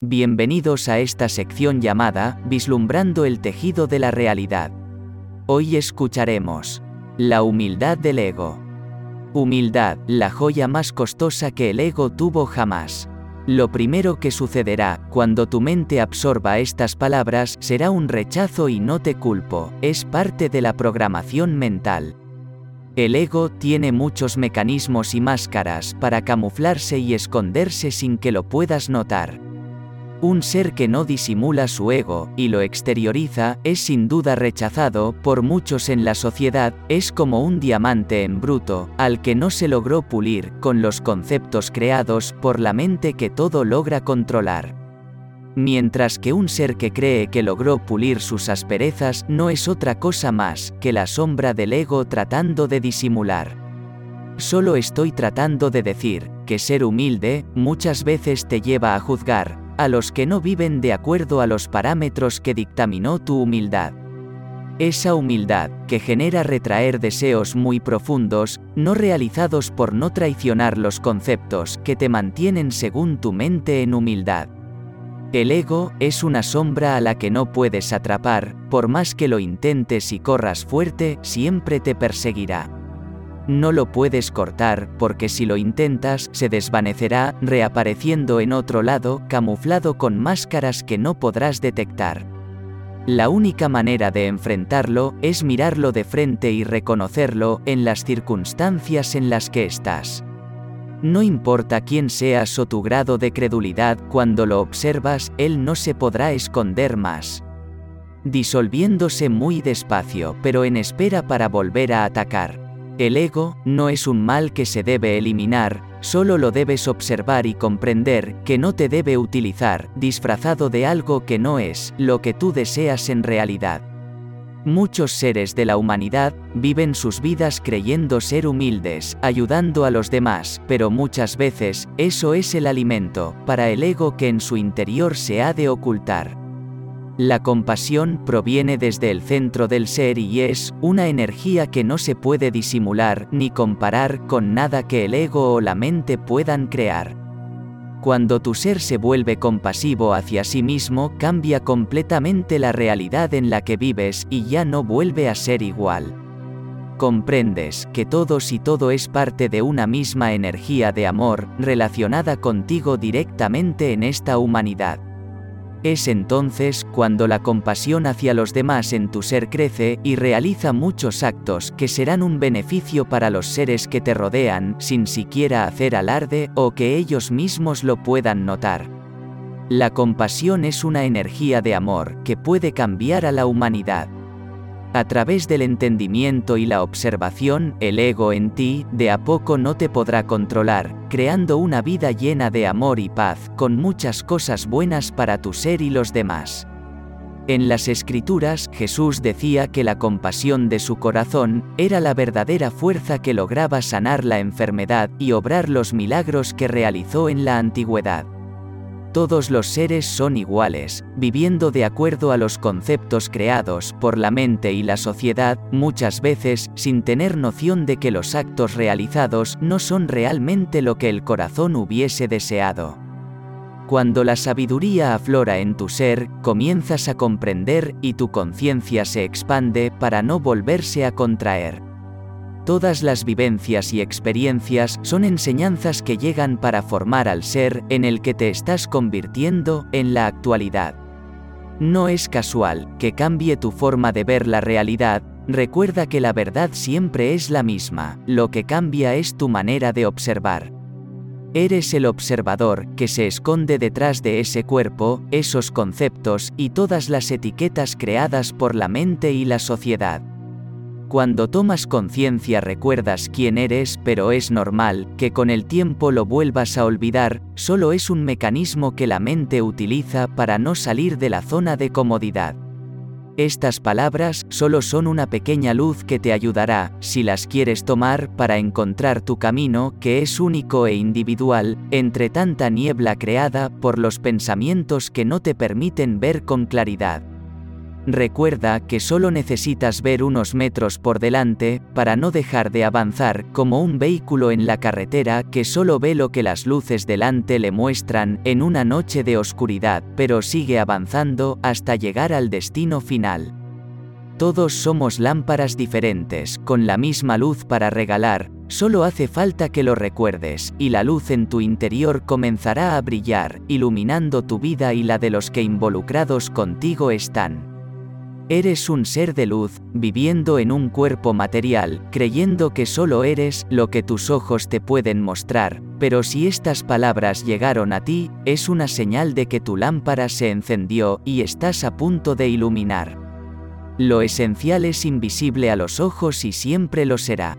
Bienvenidos a esta sección llamada Vislumbrando el tejido de la realidad. Hoy escucharemos La humildad del ego. Humildad, la joya más costosa que el ego tuvo jamás. Lo primero que sucederá, cuando tu mente absorba estas palabras, será un rechazo y no te culpo, es parte de la programación mental. El ego tiene muchos mecanismos y máscaras para camuflarse y esconderse sin que lo puedas notar. Un ser que no disimula su ego y lo exterioriza es sin duda rechazado por muchos en la sociedad, es como un diamante en bruto, al que no se logró pulir con los conceptos creados por la mente que todo logra controlar. Mientras que un ser que cree que logró pulir sus asperezas no es otra cosa más que la sombra del ego tratando de disimular. Solo estoy tratando de decir que ser humilde muchas veces te lleva a juzgar, a los que no viven de acuerdo a los parámetros que dictaminó tu humildad. Esa humildad, que genera retraer deseos muy profundos, no realizados por no traicionar los conceptos que te mantienen según tu mente en humildad. El ego es una sombra a la que no puedes atrapar, por más que lo intentes y corras fuerte, siempre te perseguirá. No lo puedes cortar porque si lo intentas se desvanecerá, reapareciendo en otro lado, camuflado con máscaras que no podrás detectar. La única manera de enfrentarlo es mirarlo de frente y reconocerlo en las circunstancias en las que estás. No importa quién seas o tu grado de credulidad, cuando lo observas, él no se podrá esconder más. Disolviéndose muy despacio, pero en espera para volver a atacar. El ego no es un mal que se debe eliminar, solo lo debes observar y comprender que no te debe utilizar, disfrazado de algo que no es lo que tú deseas en realidad. Muchos seres de la humanidad viven sus vidas creyendo ser humildes, ayudando a los demás, pero muchas veces, eso es el alimento para el ego que en su interior se ha de ocultar. La compasión proviene desde el centro del ser y es una energía que no se puede disimular ni comparar con nada que el ego o la mente puedan crear. Cuando tu ser se vuelve compasivo hacia sí mismo, cambia completamente la realidad en la que vives y ya no vuelve a ser igual. Comprendes que todos y todo es parte de una misma energía de amor, relacionada contigo directamente en esta humanidad. Es entonces cuando la compasión hacia los demás en tu ser crece y realiza muchos actos que serán un beneficio para los seres que te rodean sin siquiera hacer alarde o que ellos mismos lo puedan notar. La compasión es una energía de amor que puede cambiar a la humanidad. A través del entendimiento y la observación, el ego en ti, de a poco no te podrá controlar, creando una vida llena de amor y paz, con muchas cosas buenas para tu ser y los demás. En las escrituras, Jesús decía que la compasión de su corazón era la verdadera fuerza que lograba sanar la enfermedad y obrar los milagros que realizó en la antigüedad. Todos los seres son iguales, viviendo de acuerdo a los conceptos creados por la mente y la sociedad, muchas veces sin tener noción de que los actos realizados no son realmente lo que el corazón hubiese deseado. Cuando la sabiduría aflora en tu ser, comienzas a comprender y tu conciencia se expande para no volverse a contraer. Todas las vivencias y experiencias son enseñanzas que llegan para formar al ser en el que te estás convirtiendo en la actualidad. No es casual que cambie tu forma de ver la realidad, recuerda que la verdad siempre es la misma, lo que cambia es tu manera de observar. Eres el observador que se esconde detrás de ese cuerpo, esos conceptos y todas las etiquetas creadas por la mente y la sociedad. Cuando tomas conciencia recuerdas quién eres, pero es normal que con el tiempo lo vuelvas a olvidar, solo es un mecanismo que la mente utiliza para no salir de la zona de comodidad. Estas palabras solo son una pequeña luz que te ayudará, si las quieres tomar, para encontrar tu camino, que es único e individual, entre tanta niebla creada por los pensamientos que no te permiten ver con claridad. Recuerda que solo necesitas ver unos metros por delante, para no dejar de avanzar, como un vehículo en la carretera que solo ve lo que las luces delante le muestran, en una noche de oscuridad, pero sigue avanzando, hasta llegar al destino final. Todos somos lámparas diferentes, con la misma luz para regalar, solo hace falta que lo recuerdes, y la luz en tu interior comenzará a brillar, iluminando tu vida y la de los que involucrados contigo están. Eres un ser de luz, viviendo en un cuerpo material, creyendo que solo eres lo que tus ojos te pueden mostrar, pero si estas palabras llegaron a ti, es una señal de que tu lámpara se encendió y estás a punto de iluminar. Lo esencial es invisible a los ojos y siempre lo será.